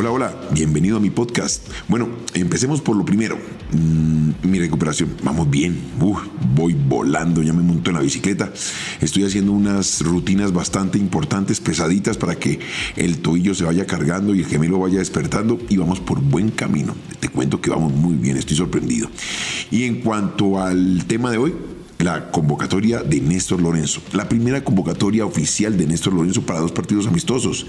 Hola, hola, bienvenido a mi podcast. Bueno, empecemos por lo primero. Mm, mi recuperación, vamos bien. voy volando, ya me monto en la bicicleta. Estoy haciendo unas rutinas bastante importantes, pesaditas, para que el tobillo se vaya cargando y el gemelo vaya despertando y vamos por buen camino. Te cuento que vamos muy bien, estoy sorprendido. Y en cuanto al tema de hoy, la convocatoria de Néstor Lorenzo. La primera convocatoria oficial de Néstor Lorenzo para dos partidos amistosos.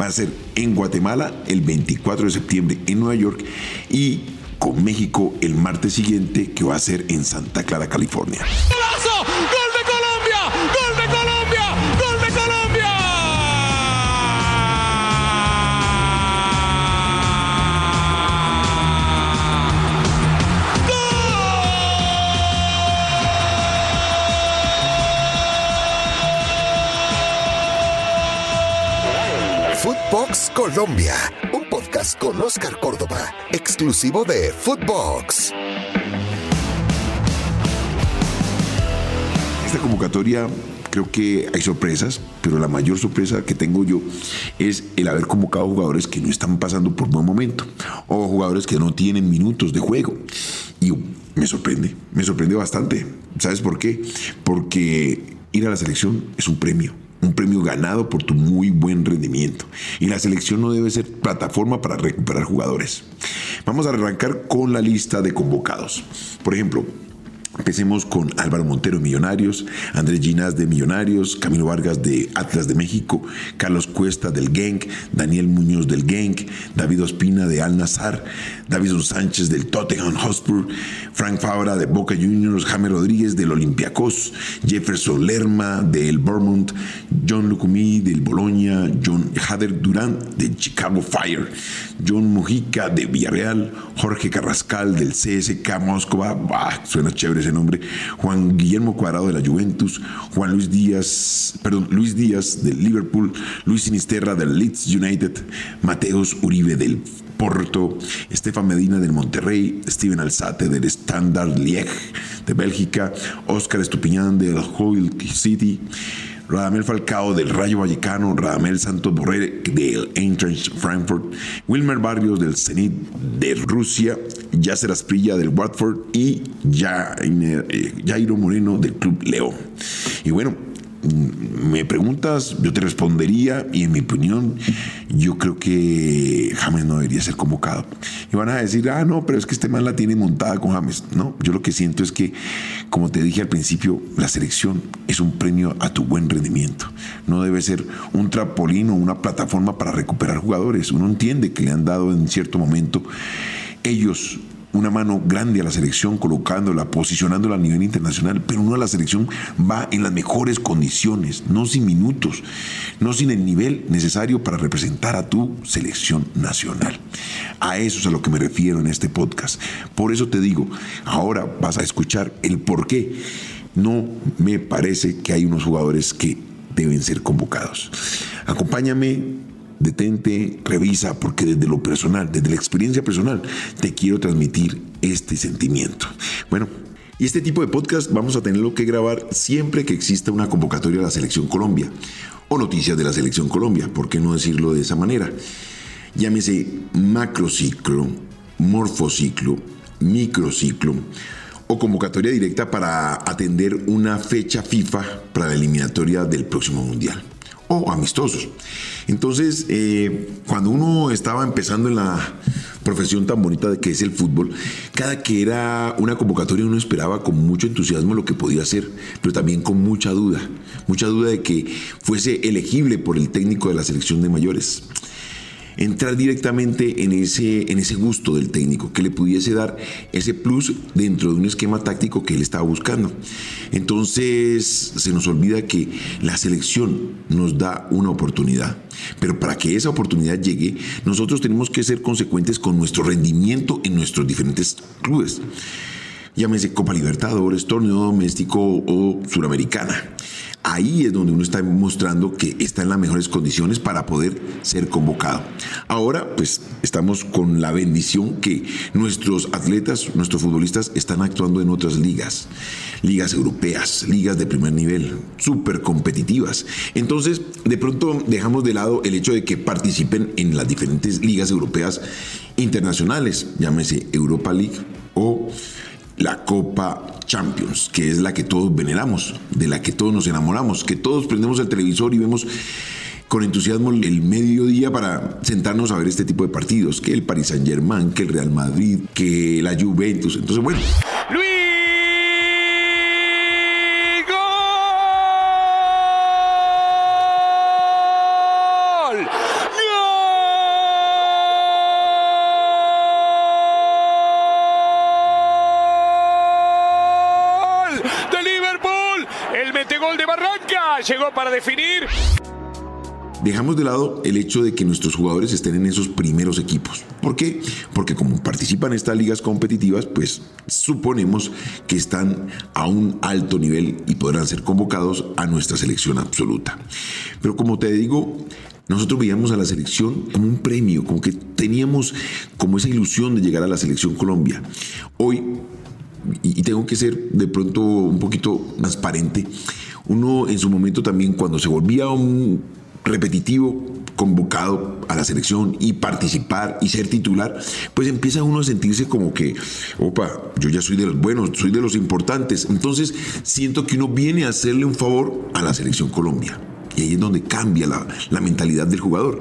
Va a ser en Guatemala el 24 de septiembre en Nueva York y con México el martes siguiente que va a ser en Santa Clara, California. Colombia, un podcast con Oscar Córdoba, exclusivo de Footbox. Esta convocatoria creo que hay sorpresas, pero la mayor sorpresa que tengo yo es el haber convocado jugadores que no están pasando por buen momento o jugadores que no tienen minutos de juego. Y me sorprende, me sorprende bastante. ¿Sabes por qué? Porque ir a la selección es un premio un premio ganado por tu muy buen rendimiento. Y la selección no debe ser plataforma para recuperar jugadores. Vamos a arrancar con la lista de convocados. Por ejemplo, Empecemos con Álvaro Montero Millonarios, Andrés Ginás de Millonarios, Camilo Vargas de Atlas de México, Carlos Cuesta del Genk, Daniel Muñoz del Genk, David Ospina de Al Nazar, David Sánchez del Tottenham Hotspur, Frank Fabra de Boca Juniors, Jaime Rodríguez del Olympiacos, Jefferson Lerma del Bournemouth, John Lucumí del Boloña, John Hader Durán del Chicago Fire, John Mujica de Villarreal, Jorge Carrascal del CSK Moscova, suena chévere ese nombre, Juan Guillermo Cuadrado de la Juventus, Juan Luis Díaz, perdón, Luis Díaz del Liverpool, Luis Sinisterra del Leeds United, Mateos Uribe del Porto, Estefan Medina del Monterrey, Steven Alzate del Standard Liège de Bélgica, Oscar Estupiñán del Hull City, Radamel Falcao del Rayo Vallecano, Radamel Santos Borré del Eintracht Frankfurt, Wilmer Barrios del Zenit de Rusia, Yasser Asprilla del Watford y eh, Jairo Moreno del Club León. Y bueno, me preguntas, yo te respondería y en mi opinión yo creo que James no debería ser convocado. Y van a decir, ah, no, pero es que este man la tiene montada con James. No, yo lo que siento es que, como te dije al principio, la selección es un premio a tu buen rendimiento. No debe ser un trampolín o una plataforma para recuperar jugadores. Uno entiende que le han dado en cierto momento ellos una mano grande a la selección, colocándola, posicionándola a nivel internacional, pero no a la selección va en las mejores condiciones, no sin minutos, no sin el nivel necesario para representar a tu selección nacional. A eso es a lo que me refiero en este podcast. Por eso te digo, ahora vas a escuchar el por qué no me parece que hay unos jugadores que deben ser convocados. Acompáñame detente, revisa, porque desde lo personal, desde la experiencia personal, te quiero transmitir este sentimiento. Bueno, y este tipo de podcast vamos a tenerlo que grabar siempre que exista una convocatoria de la Selección Colombia o noticias de la Selección Colombia, ¿por qué no decirlo de esa manera? Llámese macrociclo, morfociclo, microciclo o convocatoria directa para atender una fecha FIFA para la eliminatoria del próximo Mundial amistosos. Entonces, eh, cuando uno estaba empezando en la profesión tan bonita de que es el fútbol, cada que era una convocatoria uno esperaba con mucho entusiasmo lo que podía hacer, pero también con mucha duda, mucha duda de que fuese elegible por el técnico de la selección de mayores entrar directamente en ese, en ese gusto del técnico, que le pudiese dar ese plus dentro de un esquema táctico que él estaba buscando. Entonces se nos olvida que la selección nos da una oportunidad, pero para que esa oportunidad llegue, nosotros tenemos que ser consecuentes con nuestro rendimiento en nuestros diferentes clubes. Llámese Copa Libertadores, torneo doméstico o suramericana. Ahí es donde uno está mostrando que está en las mejores condiciones para poder ser convocado. Ahora, pues estamos con la bendición que nuestros atletas, nuestros futbolistas están actuando en otras ligas, ligas europeas, ligas de primer nivel, súper competitivas. Entonces, de pronto dejamos de lado el hecho de que participen en las diferentes ligas europeas internacionales, llámese Europa League la Copa Champions, que es la que todos veneramos, de la que todos nos enamoramos, que todos prendemos el televisor y vemos con entusiasmo el mediodía para sentarnos a ver este tipo de partidos, que el Paris Saint Germain, que el Real Madrid, que la Juventus. Entonces, bueno. Llegó para definir. Dejamos de lado el hecho de que nuestros jugadores estén en esos primeros equipos. ¿Por qué? Porque como participan en estas ligas competitivas, pues suponemos que están a un alto nivel y podrán ser convocados a nuestra selección absoluta. Pero como te digo, nosotros veíamos a la selección como un premio, como que teníamos como esa ilusión de llegar a la selección Colombia. Hoy, tengo que ser de pronto un poquito transparente, uno en su momento también cuando se volvía un repetitivo convocado a la selección y participar y ser titular, pues empieza uno a sentirse como que, opa, yo ya soy de los buenos, soy de los importantes. Entonces siento que uno viene a hacerle un favor a la selección Colombia. Ahí es donde cambia la, la, mentalidad del jugador.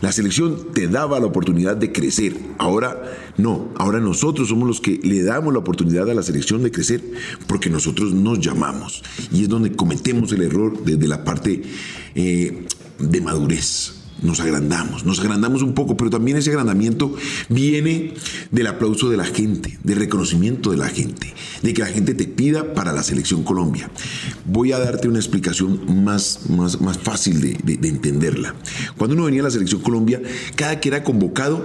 La selección te daba la oportunidad de crecer. Ahora no, ahora nosotros somos los que le damos la oportunidad a la selección de crecer porque nosotros nos llamamos. Y es donde cometemos el error desde la parte eh, de madurez nos agrandamos, nos agrandamos un poco, pero también ese agrandamiento viene del aplauso de la gente, del reconocimiento de la gente, de que la gente te pida para la selección Colombia. Voy a darte una explicación más, más, más fácil de, de entenderla. Cuando uno venía a la selección Colombia, cada que era convocado,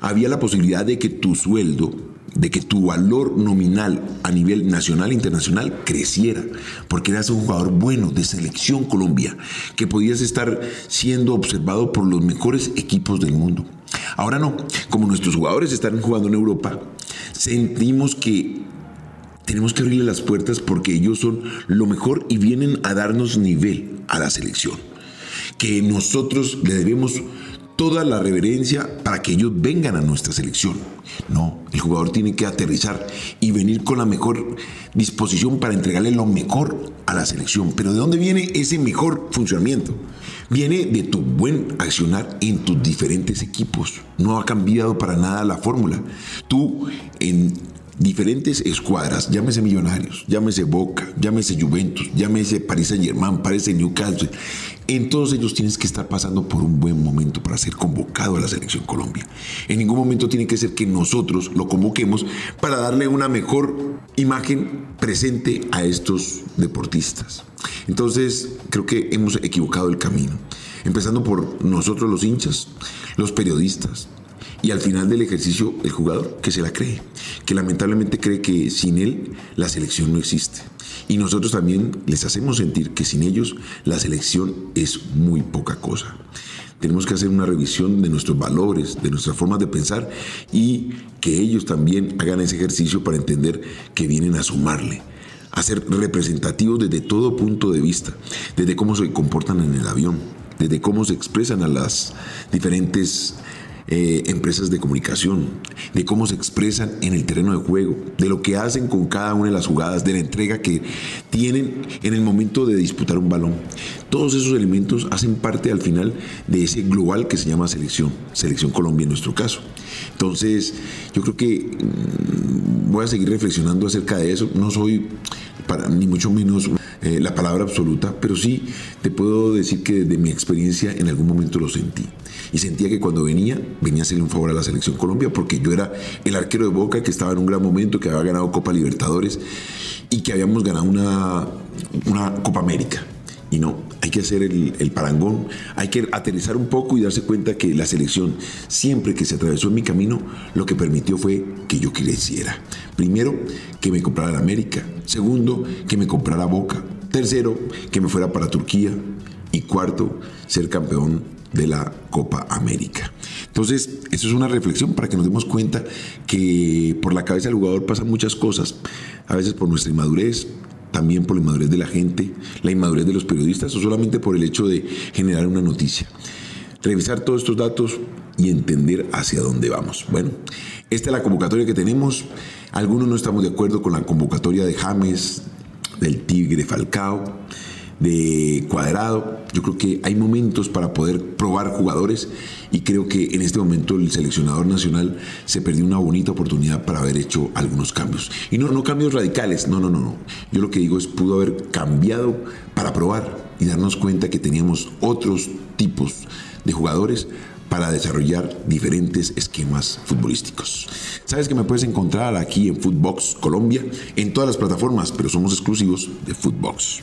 había la posibilidad de que tu sueldo de que tu valor nominal a nivel nacional e internacional creciera, porque eras un jugador bueno de selección Colombia, que podías estar siendo observado por los mejores equipos del mundo. Ahora no, como nuestros jugadores están jugando en Europa, sentimos que tenemos que abrirle las puertas porque ellos son lo mejor y vienen a darnos nivel a la selección. Que nosotros le debemos toda la reverencia para que ellos vengan a nuestra selección. No, el jugador tiene que aterrizar y venir con la mejor disposición para entregarle lo mejor a la selección. Pero ¿de dónde viene ese mejor funcionamiento? Viene de tu buen accionar en tus diferentes equipos. No ha cambiado para nada la fórmula. Tú en diferentes escuadras, llámese Millonarios, llámese Boca, llámese Juventus, llámese Paris Saint Germain, parece Newcastle, en todos ellos tienes que estar pasando por un buen momento para ser convocado a la selección Colombia. En ningún momento tiene que ser que nosotros lo convoquemos para darle una mejor imagen presente a estos deportistas. Entonces, creo que hemos equivocado el camino. Empezando por nosotros los hinchas, los periodistas, y al final del ejercicio el jugador que se la cree, que lamentablemente cree que sin él la selección no existe. Y nosotros también les hacemos sentir que sin ellos la selección es muy poca cosa. Tenemos que hacer una revisión de nuestros valores, de nuestras formas de pensar y que ellos también hagan ese ejercicio para entender que vienen a sumarle, a ser representativos desde todo punto de vista, desde cómo se comportan en el avión, desde cómo se expresan a las diferentes eh, empresas de comunicación, de cómo se expresan en el terreno de juego, de lo que hacen con cada una de las jugadas, de la entrega que tienen en el momento de disputar un balón. Todos esos elementos hacen parte al final de ese global que se llama selección, selección Colombia en nuestro caso. Entonces, yo creo que mm, voy a seguir reflexionando acerca de eso. No soy para, ni mucho menos eh, la palabra absoluta, pero sí te puedo decir que desde mi experiencia en algún momento lo sentí. Y sentía que cuando venía, venía a hacerle un favor a la selección Colombia, porque yo era el arquero de Boca que estaba en un gran momento, que había ganado Copa Libertadores y que habíamos ganado una, una Copa América. Y no, hay que hacer el, parangón, hay que aterrizar un poco y darse cuenta que la selección, siempre que se atravesó en mi camino, lo que permitió fue que yo creciera. Primero, que me comprara la América. Segundo, que me comprara Boca. Tercero, que me fuera para Turquía. Y cuarto, ser campeón de la Copa América. Entonces, eso es una reflexión para que nos demos cuenta que por la cabeza del jugador pasan muchas cosas, a veces por nuestra inmadurez, también por la inmadurez de la gente, la inmadurez de los periodistas o solamente por el hecho de generar una noticia. Revisar todos estos datos y entender hacia dónde vamos. Bueno, esta es la convocatoria que tenemos. Algunos no estamos de acuerdo con la convocatoria de James, del Tigre Falcao de cuadrado. Yo creo que hay momentos para poder probar jugadores y creo que en este momento el seleccionador nacional se perdió una bonita oportunidad para haber hecho algunos cambios. Y no, no cambios radicales, no, no, no, no. Yo lo que digo es pudo haber cambiado para probar y darnos cuenta que teníamos otros tipos de jugadores para desarrollar diferentes esquemas futbolísticos. Sabes que me puedes encontrar aquí en Footbox Colombia, en todas las plataformas, pero somos exclusivos de Footbox.